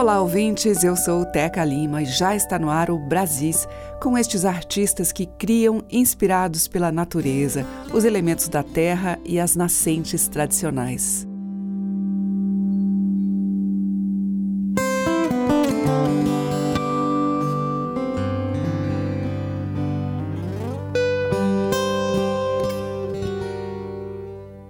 Olá, ouvintes. Eu sou Teca Lima e já está no ar o Brasis, com estes artistas que criam inspirados pela natureza, os elementos da terra e as nascentes tradicionais.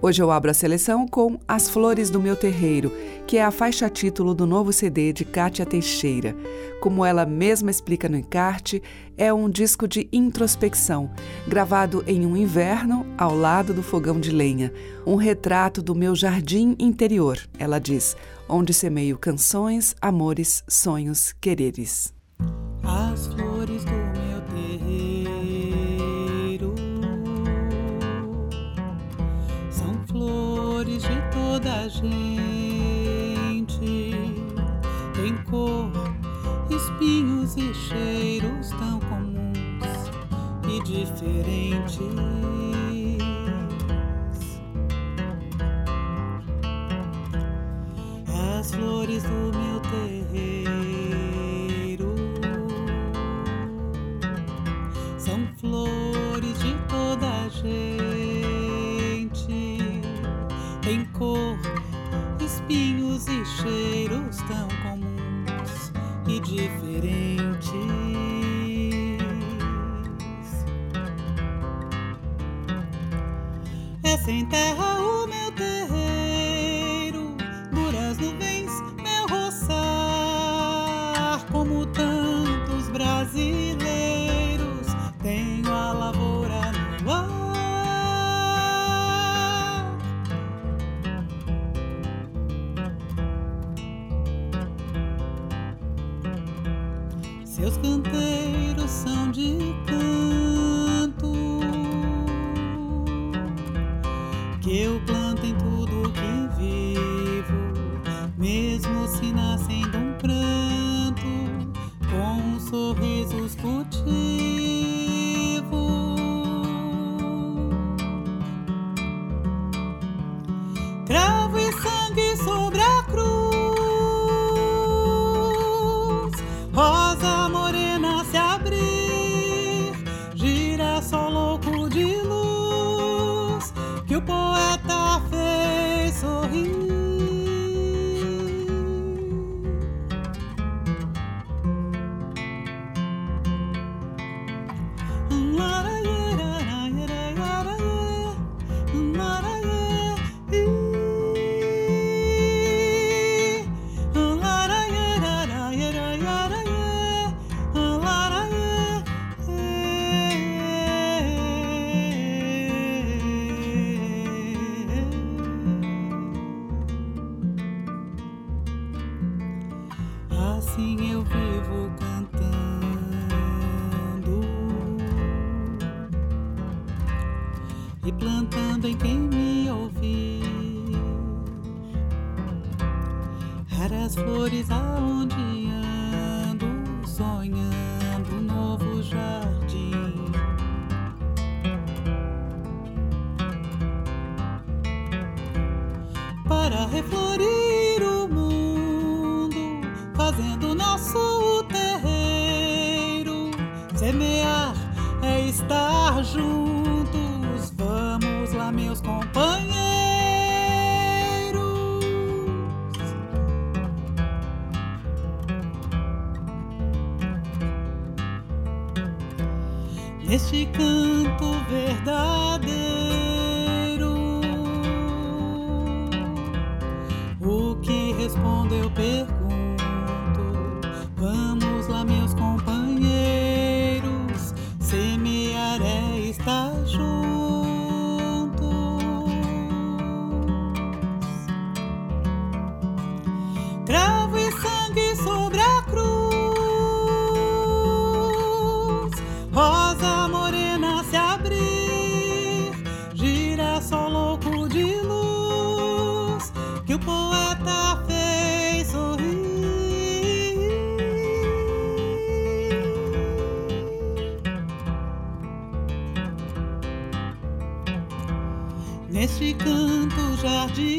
Hoje eu abro a seleção com As Flores do Meu Terreiro, que é a faixa título do novo CD de Kátia Teixeira. Como ela mesma explica no encarte, é um disco de introspecção, gravado em um inverno ao lado do fogão de lenha. Um retrato do meu jardim interior, ela diz, onde semeio canções, amores, sonhos, quereres. As flores do meu terreiro são flores de toda a gente, cor, espinhos e cheiros tão comuns e diferentes. As flores do meu terreiro flores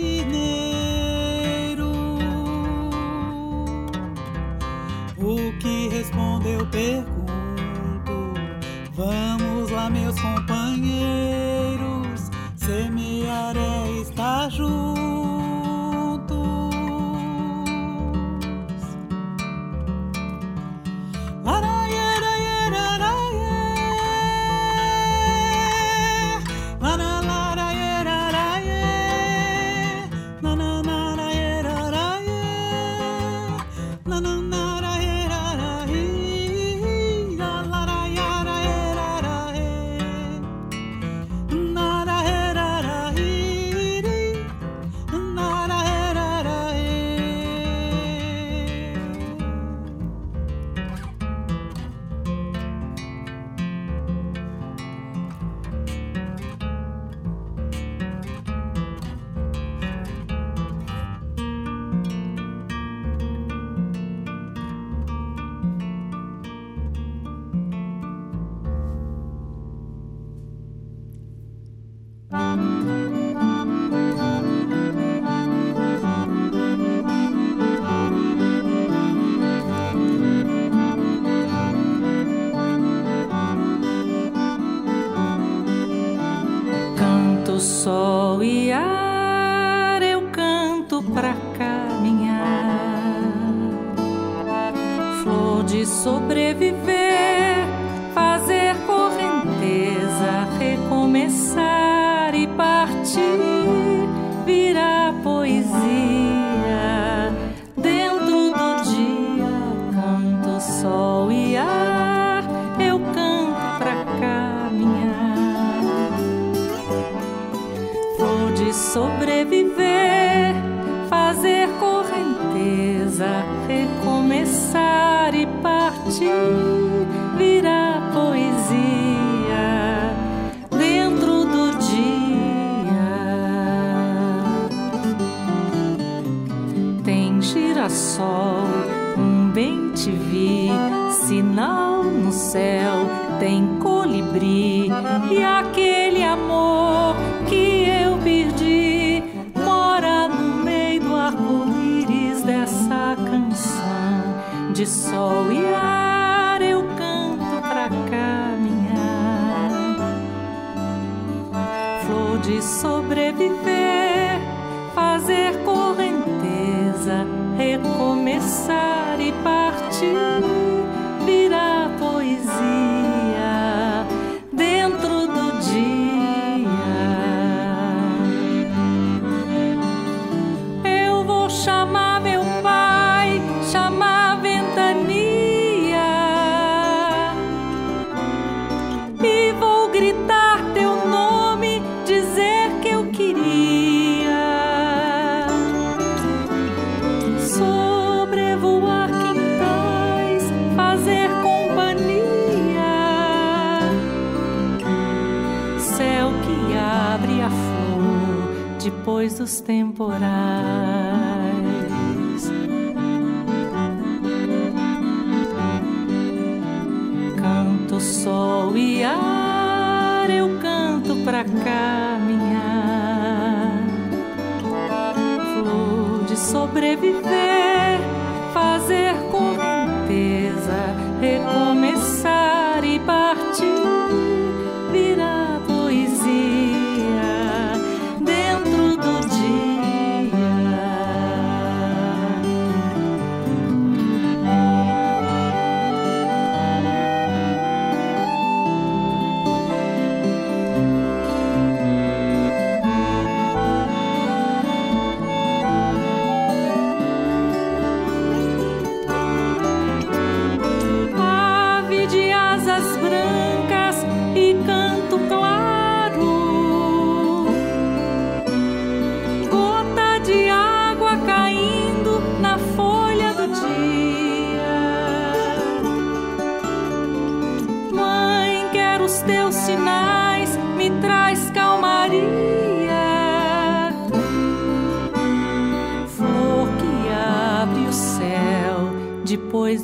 jardineiro. O que respondeu, pergunto. Vamos lá, meus companheiros. pra cá.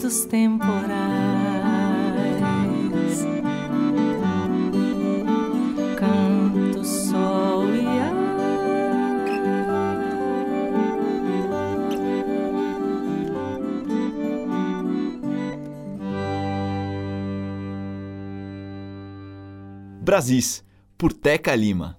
momentos temporais. Canto, sol e ar. Brasis, por Teca Lima.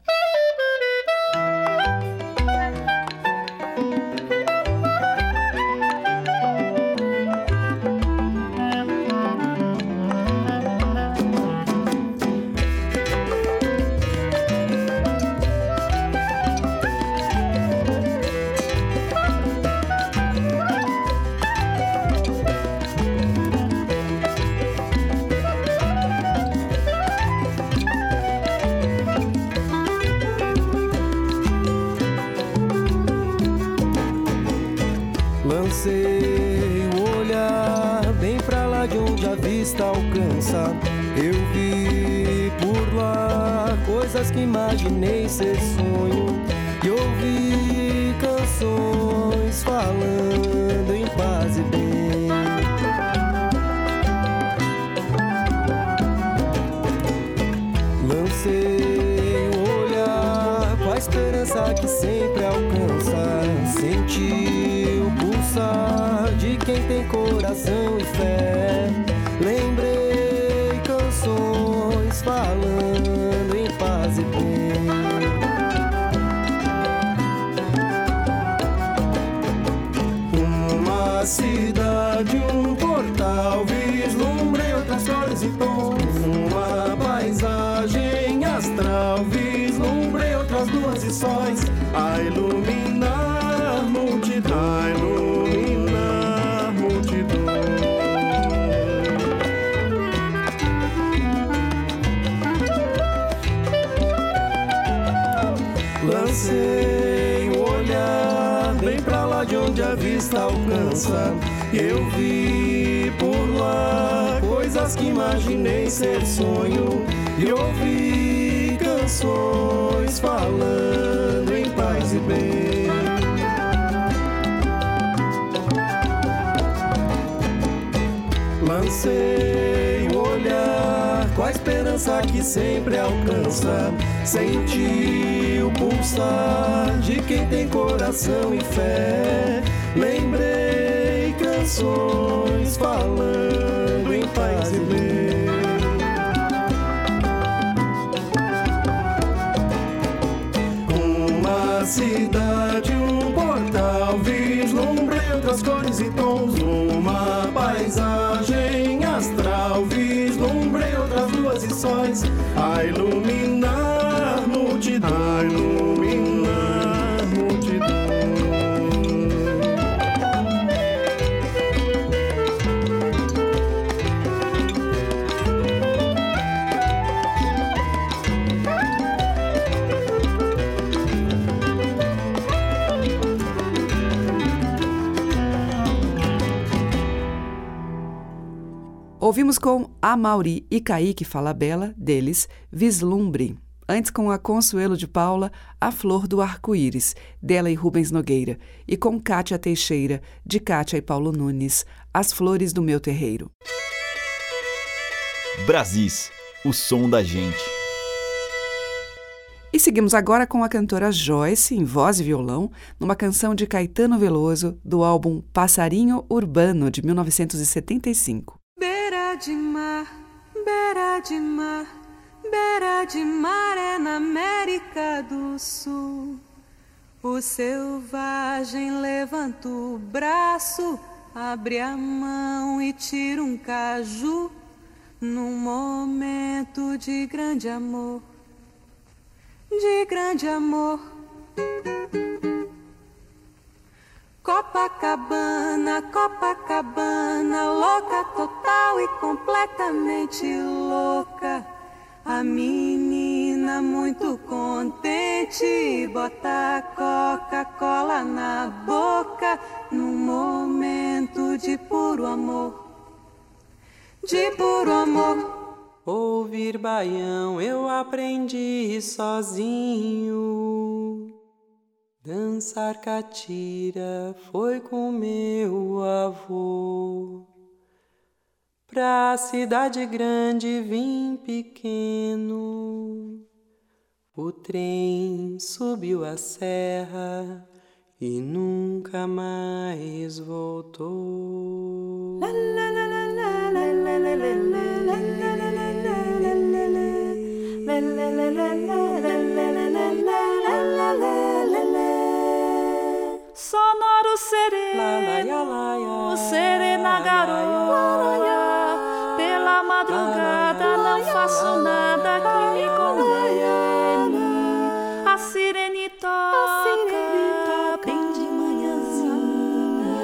Imaginei ser sonho. E ouvi canções falando em paz e bem. Lancei o olhar com a esperança que sempre alcança. Senti o pulsar de quem tem coração e fé. Lembrei canções falando cidade, um portal, vislumbrei outras cores e tons. Uma paisagem astral, vislumbrei outras luas e sóis. A iluminar multidão, Ouvimos com Amauri e Kaique Falabella, deles, Vislumbre. Antes com a Consuelo de Paula, A Flor do Arco-Íris, dela e Rubens Nogueira. E com Kátia Teixeira, de Kátia e Paulo Nunes, As Flores do Meu Terreiro. Brasis, o som da gente. E seguimos agora com a cantora Joyce, em voz e violão, numa canção de Caetano Veloso, do álbum Passarinho Urbano, de 1975. Beira de mar, beira de mar, beira de mar é na América do Sul. O selvagem levanta o braço, abre a mão e tira um caju num momento de grande amor, de grande amor. Copacabana, Copacabana, louca total e completamente louca. A menina muito contente bota a Coca-Cola na boca num momento de puro amor. De puro amor. Ouvir baião eu aprendi sozinho. Dançar catira foi com meu avô. Pra cidade grande vim pequeno. O trem subiu a serra e nunca mais voltou. Sonoro sereno, serena garoa, pela madrugada não faço nada que me condene. A sirene toca bem de manhãzinha,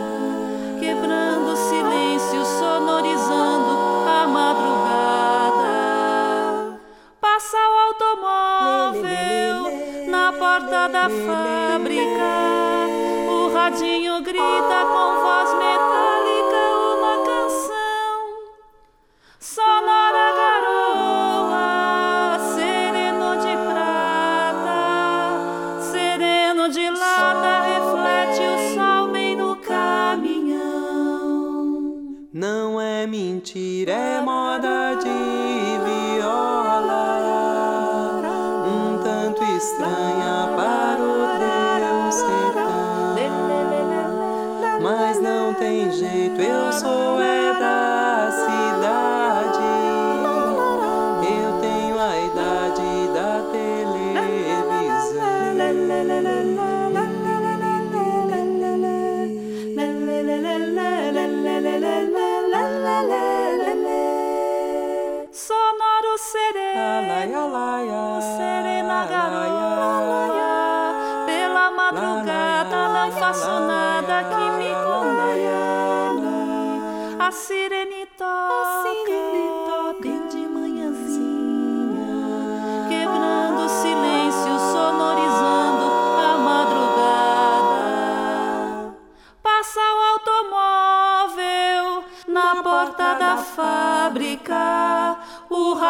quebrando o silêncio, sonorizando a madrugada. Passa o automóvel na porta da fábrica. Grita com voz metálica uma canção. Sonora garoa, sereno de prata, sereno de lata, reflete o sol bem no caminhão. Não é mentira, é moda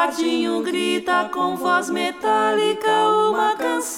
O radinho grita com voz metálica uma canção.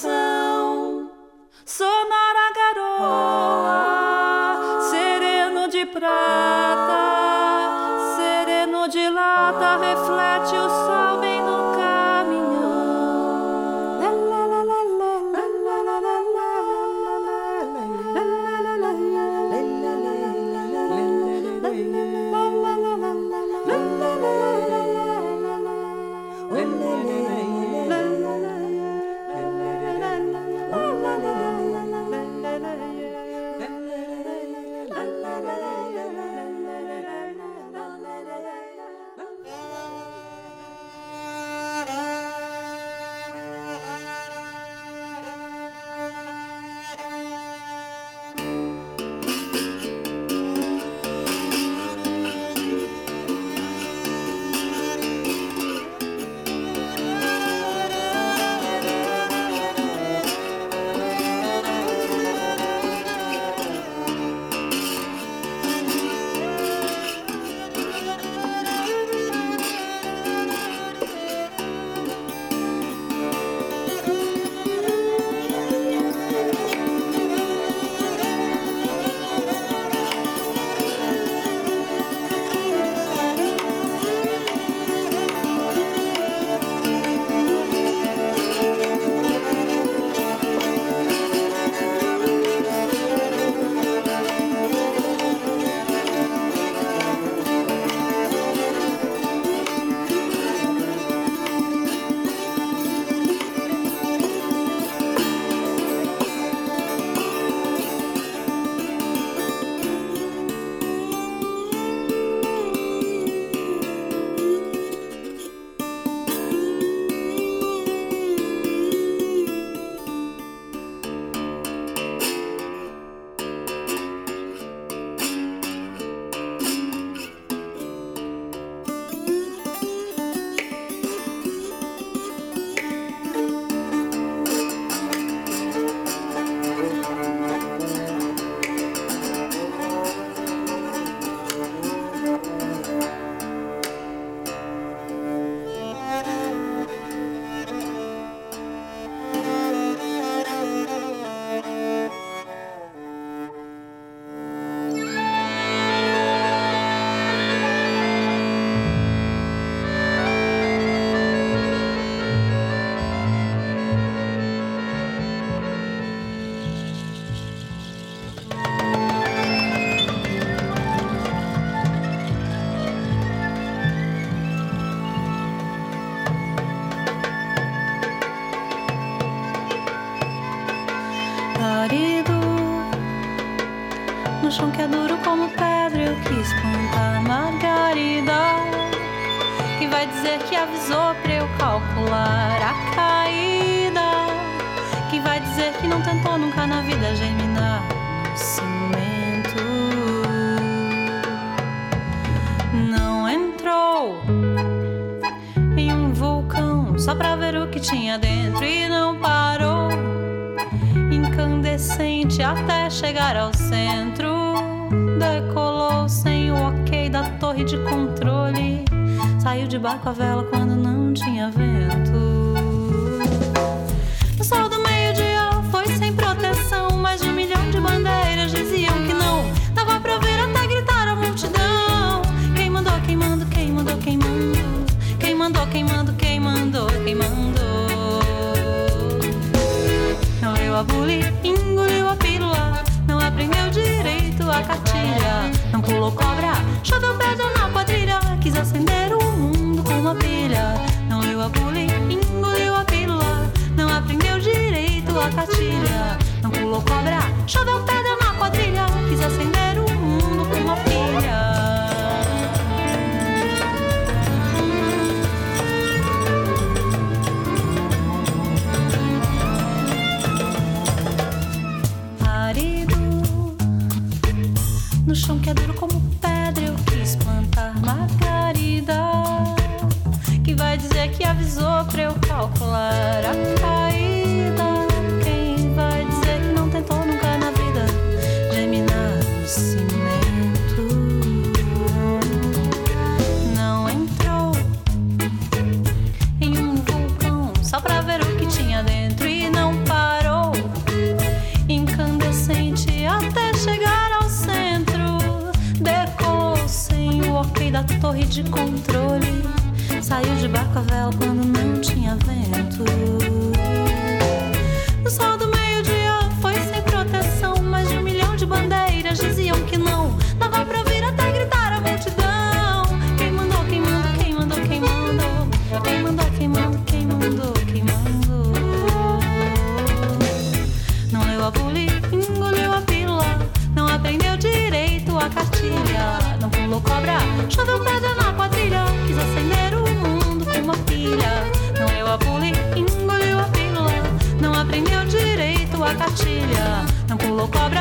solo cobra.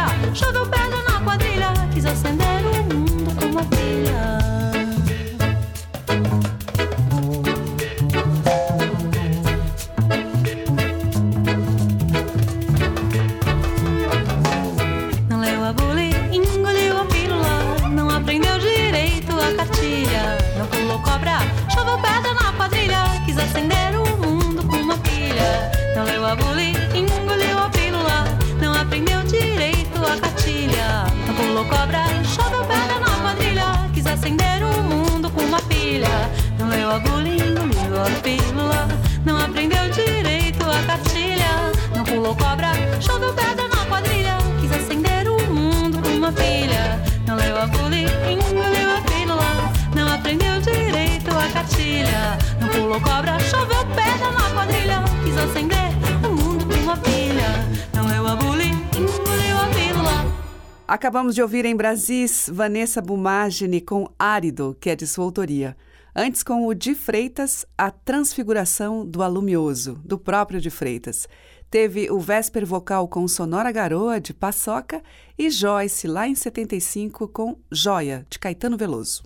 Acabamos de ouvir em Brasis Vanessa Bumagini com Árido, que é de sua autoria. Antes com o de Freitas, A Transfiguração do Alumioso, do próprio de Freitas. Teve o Vésper Vocal com Sonora Garoa, de Paçoca, e Joyce, lá em 75, com Joia, de Caetano Veloso.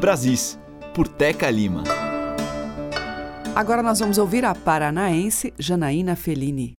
Brasis, por Teca Lima. Agora nós vamos ouvir a paranaense Janaína Fellini.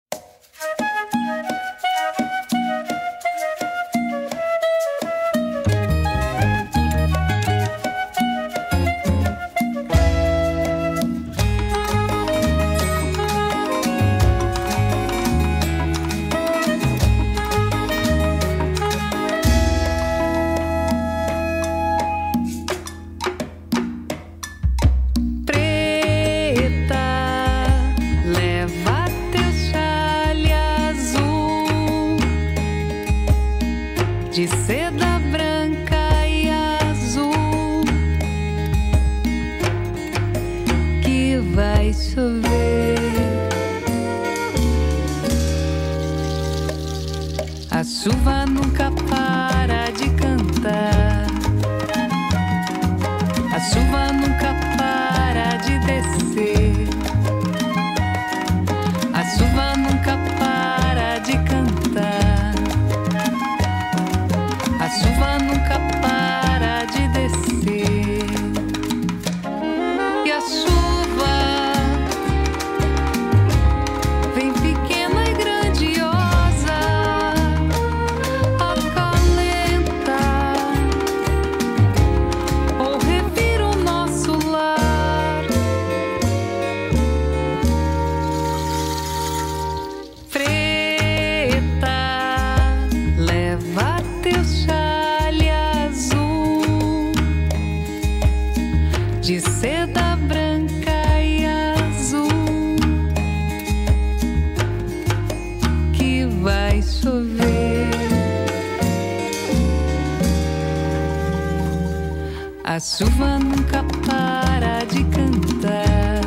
chuva nunca para de cantar.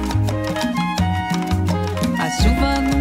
A chuva nunca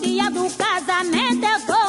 dia do casamento eu tô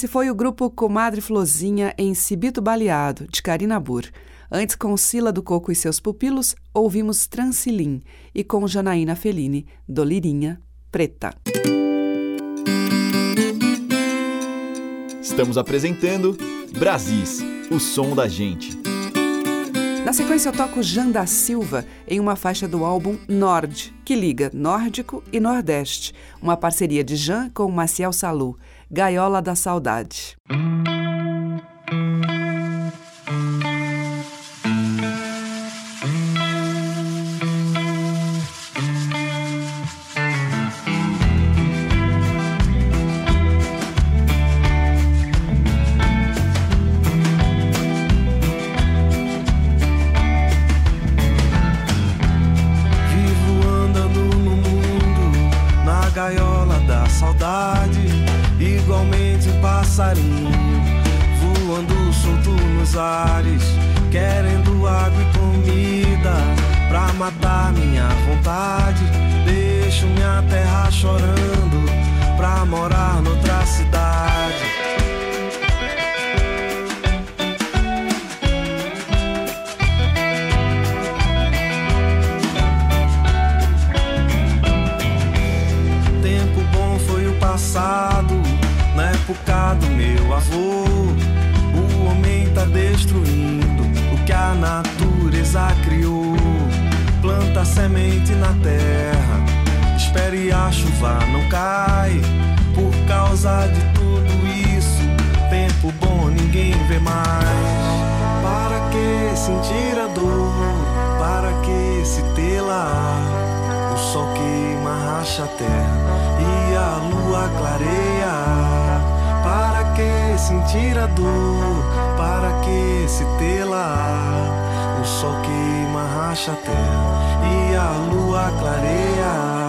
Esse foi o grupo Comadre Flozinha em Cibito Baleado, de Karina Burr. Antes, com Sila do Coco e seus pupilos, ouvimos Transilim e com Janaína Fellini, Dolirinha Preta. Estamos apresentando Brasis, o som da gente. Na sequência, eu toco Jan da Silva em uma faixa do álbum Nord, que liga Nórdico e Nordeste, uma parceria de Jan com Maciel Salu, Gaiola da Saudade. igualmente passarinho, voando solto nos ares, querendo água e comida pra matar minha vontade. Deixo minha terra chorando pra morar noutra cidade. Época do meu avô. O homem tá destruindo o que a natureza criou. Planta semente na terra, espere a chuva não cai. Por causa de tudo isso, tempo bom ninguém vê mais. Para que sentir a dor? Para que se tê-la? O sol queima, racha a terra e a lua clareia. Que sentir a dor? Para que se tê-la? O sol queima, racha a terra e a lua clareia.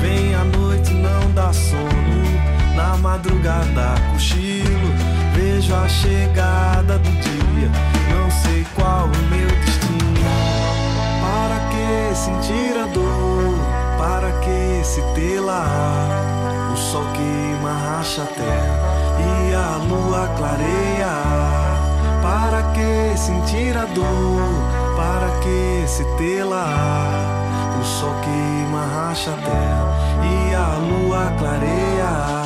Vem a noite, não dá sono. Na madrugada cochilo, vejo a chegada do dia. Não sei qual o meu destino. Para que sentir a dor? Para que se tê-la? O sol queima, racha a terra e a lua clareia. Para que sentir a dor? Para que se tê-la? O sol queima, racha a terra e a lua clareia.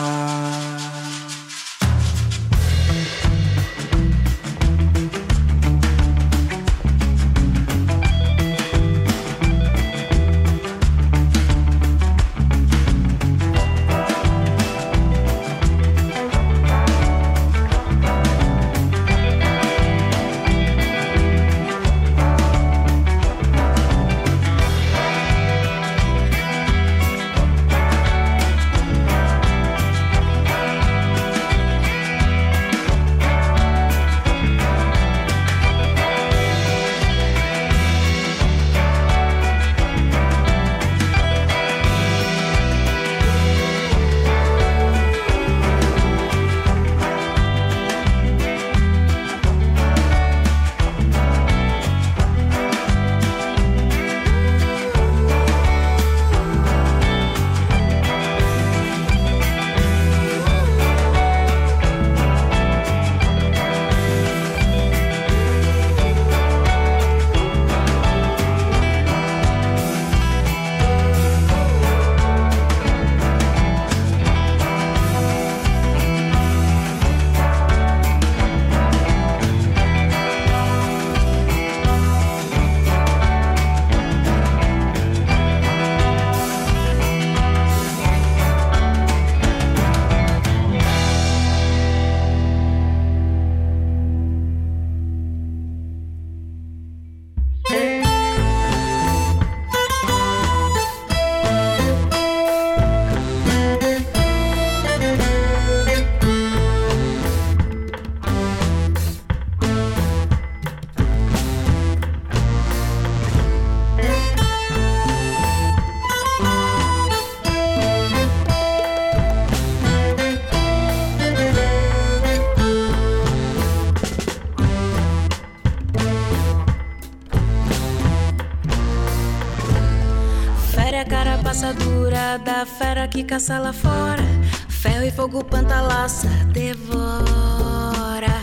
Que caça lá fora. Ferro e fogo pantalaça, devora.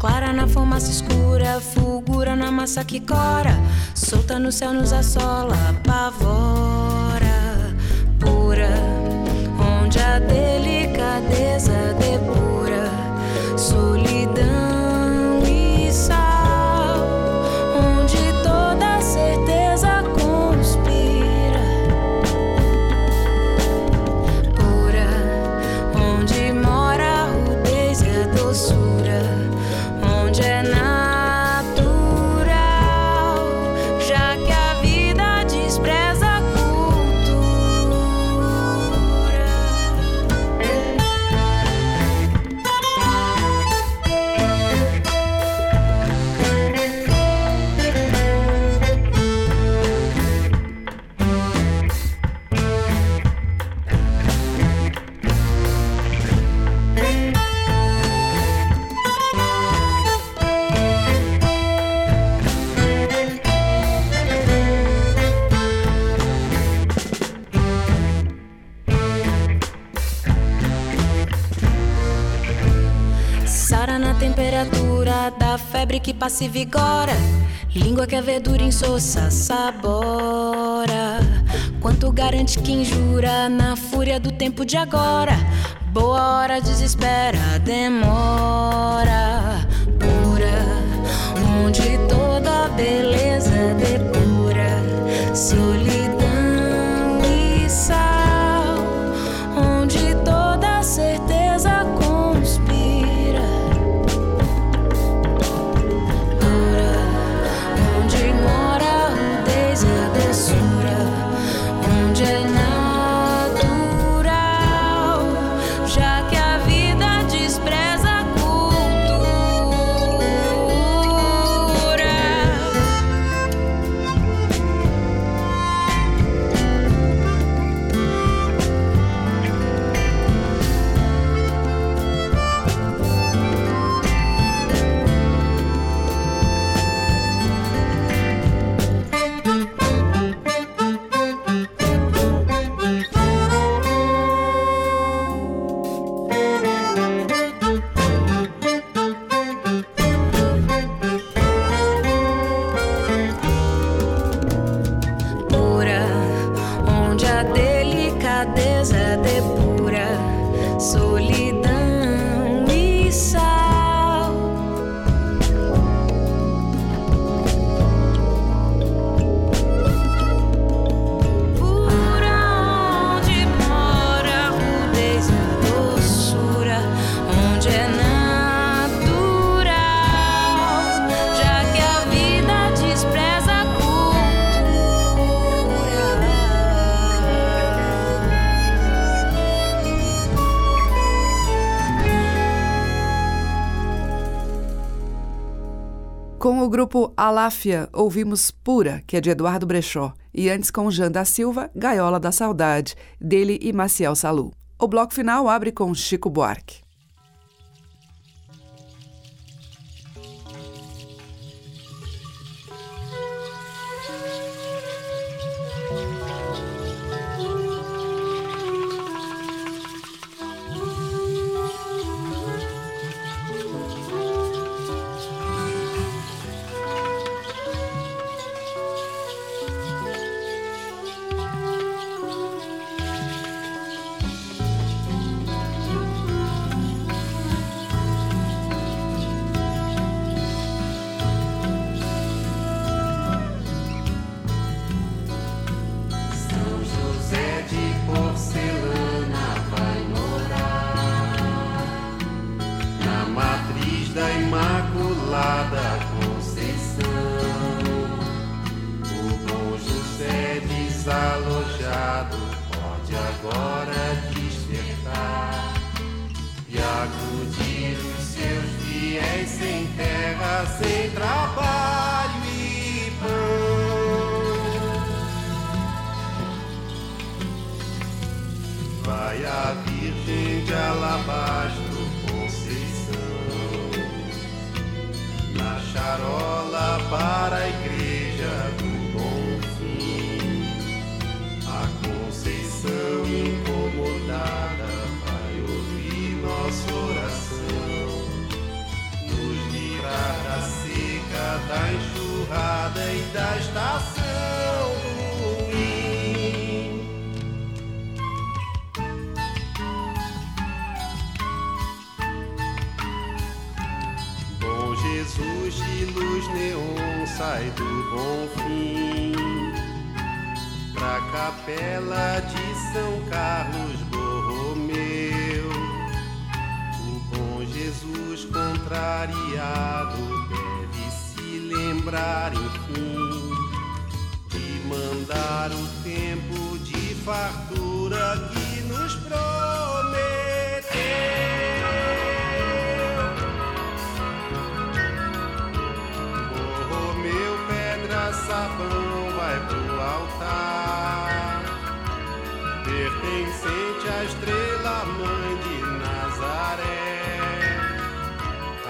Clara na fumaça escura, fulgura na massa que cora. Solta no céu, nos assola, pavora. Passa e vigora. Língua que é verdura insossa, sabora. Quanto garante quem jura na fúria do tempo de agora? Boa hora desespera, demora. Pura, onde toda beleza depura. Aláfia, ouvimos Pura, que é de Eduardo Brechó, e antes com Jean da Silva, Gaiola da Saudade, dele e Maciel Salu. O bloco final abre com Chico Buarque. Imaculada Conceição. O bom José desalojado pode agora despertar e acudir os seus fiéis sem terra, sem trabalho e pão. Vai a Virgem de Alabastro, charola para a igreja do Bom Fim. A Conceição incomodada vai ouvir nossa oração, nos livrar da seca, da enxurrada e da estação luz neon sai do bom fim pra capela de São Carlos Borromeu. O bom Jesus contrariado deve se lembrar, enfim, de mandar o tempo de fartura que nos prometeu. Pertencente à estrela mãe de Nazaré.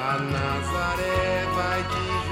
A Nazaré vai de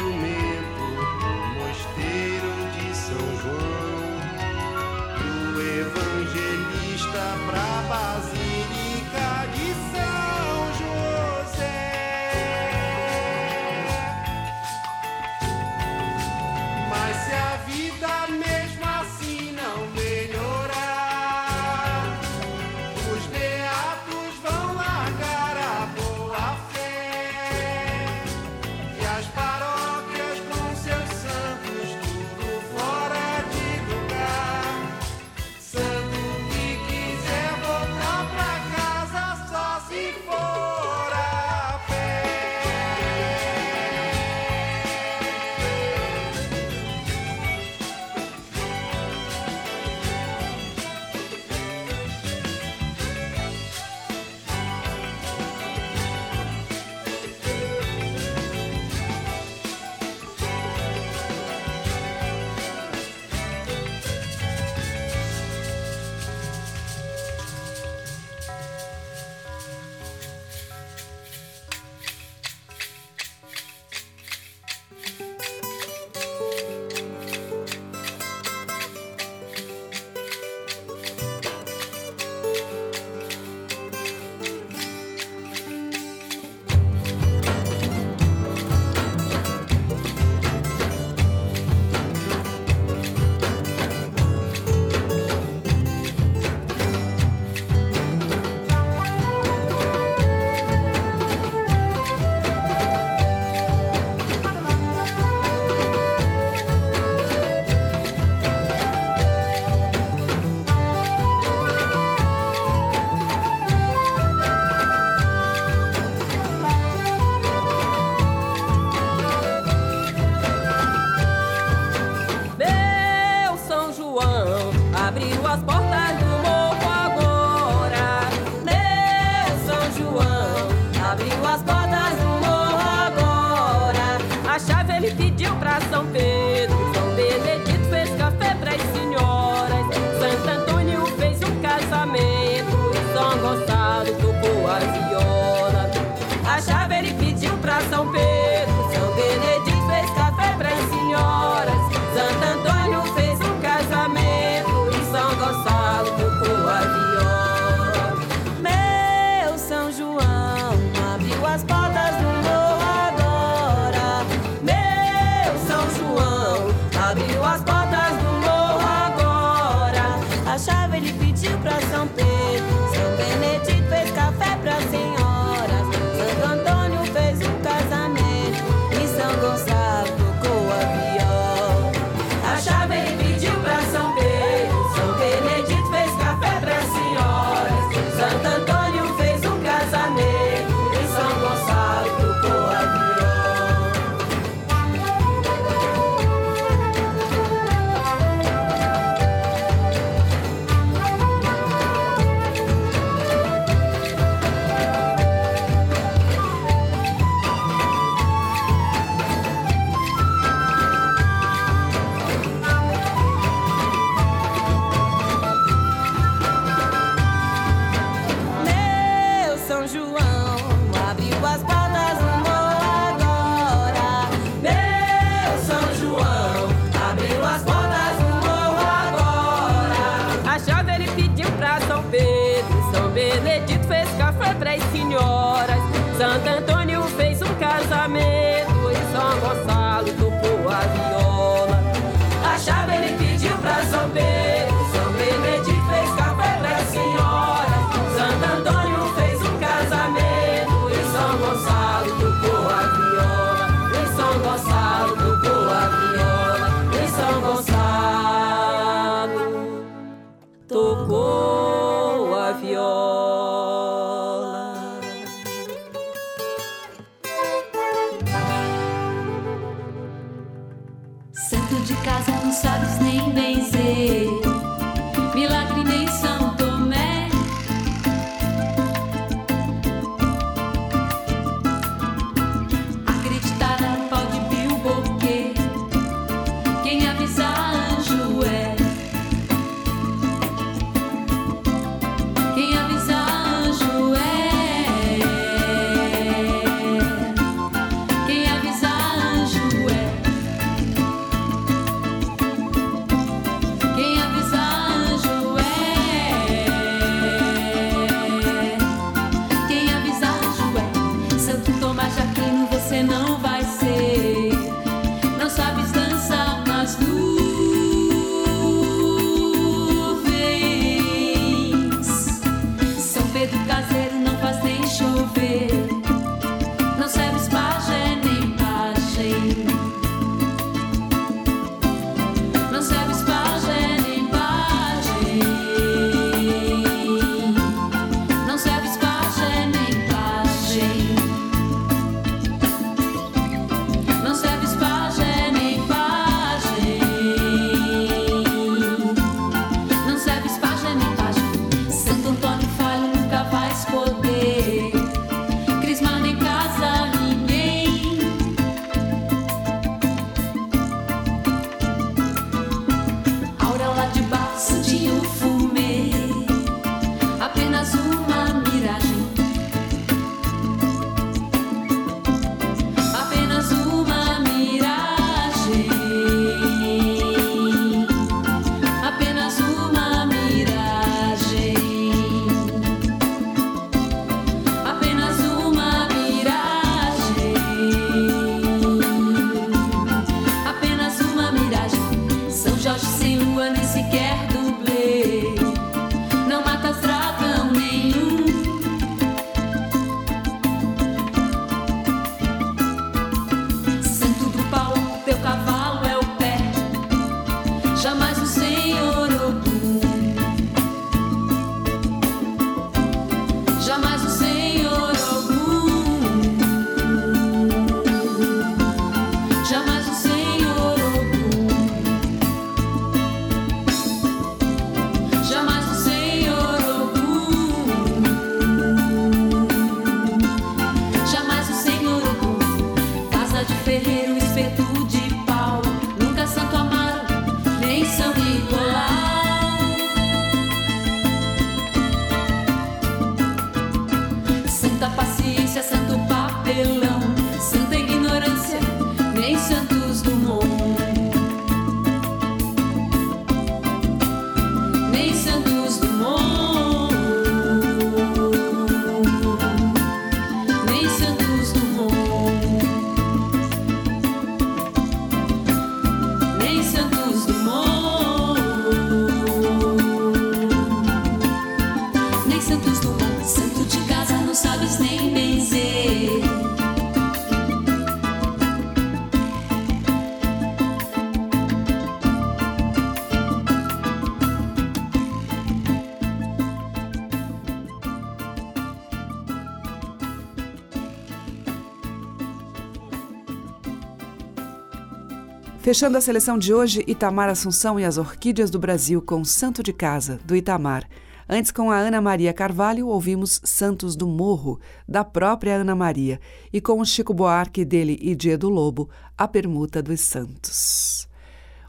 Fechando a seleção de hoje, Itamar Assunção e as Orquídeas do Brasil com Santo de Casa, do Itamar. Antes, com a Ana Maria Carvalho, ouvimos Santos do Morro, da própria Ana Maria. E com o Chico Buarque dele e Dia do Lobo, A Permuta dos Santos.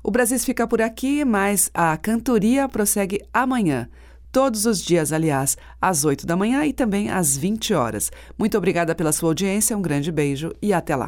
O Brasil fica por aqui, mas a cantoria prossegue amanhã. Todos os dias, aliás, às 8 da manhã e também às 20 horas. Muito obrigada pela sua audiência, um grande beijo e até lá.